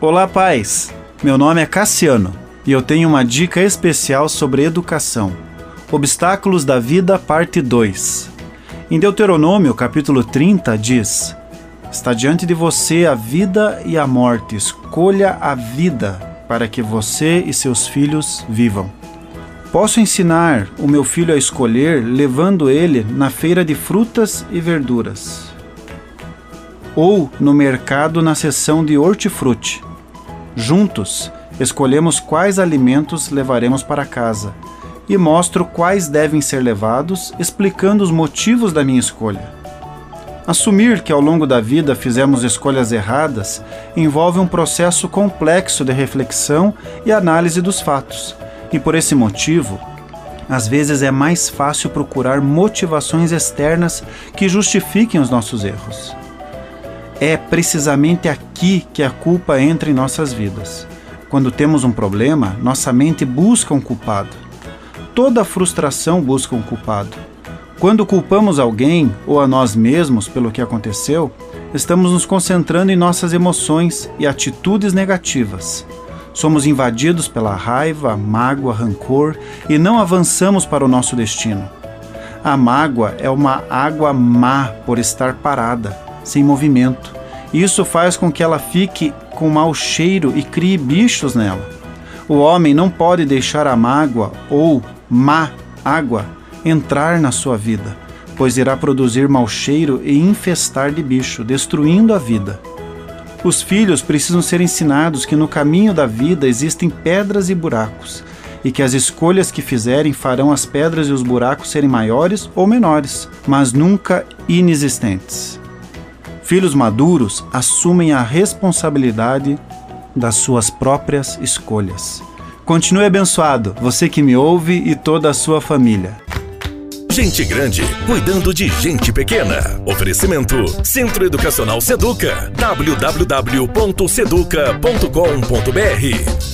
Olá, pais! Meu nome é Cassiano e eu tenho uma dica especial sobre educação. Obstáculos da Vida, parte 2. Em Deuteronômio, capítulo 30, diz: Está diante de você a vida e a morte, escolha a vida para que você e seus filhos vivam. Posso ensinar o meu filho a escolher levando ele na feira de frutas e verduras ou no mercado na seção de hortifruti. Juntos, escolhemos quais alimentos levaremos para casa e mostro quais devem ser levados, explicando os motivos da minha escolha. Assumir que ao longo da vida fizemos escolhas erradas envolve um processo complexo de reflexão e análise dos fatos, e por esse motivo, às vezes é mais fácil procurar motivações externas que justifiquem os nossos erros. É precisamente aqui que a culpa entra em nossas vidas. Quando temos um problema, nossa mente busca um culpado. Toda frustração busca um culpado. Quando culpamos alguém ou a nós mesmos pelo que aconteceu, estamos nos concentrando em nossas emoções e atitudes negativas. Somos invadidos pela raiva, mágoa, rancor e não avançamos para o nosso destino. A mágoa é uma água má por estar parada sem movimento. Isso faz com que ela fique com mau cheiro e crie bichos nela. O homem não pode deixar a mágoa ou má água entrar na sua vida, pois irá produzir mau cheiro e infestar de bicho, destruindo a vida. Os filhos precisam ser ensinados que no caminho da vida existem pedras e buracos, e que as escolhas que fizerem farão as pedras e os buracos serem maiores ou menores, mas nunca inexistentes. Filhos maduros assumem a responsabilidade das suas próprias escolhas. Continue abençoado, você que me ouve e toda a sua família. Gente grande cuidando de gente pequena. Oferecimento Centro Educacional Seduca. www.seduca.com.br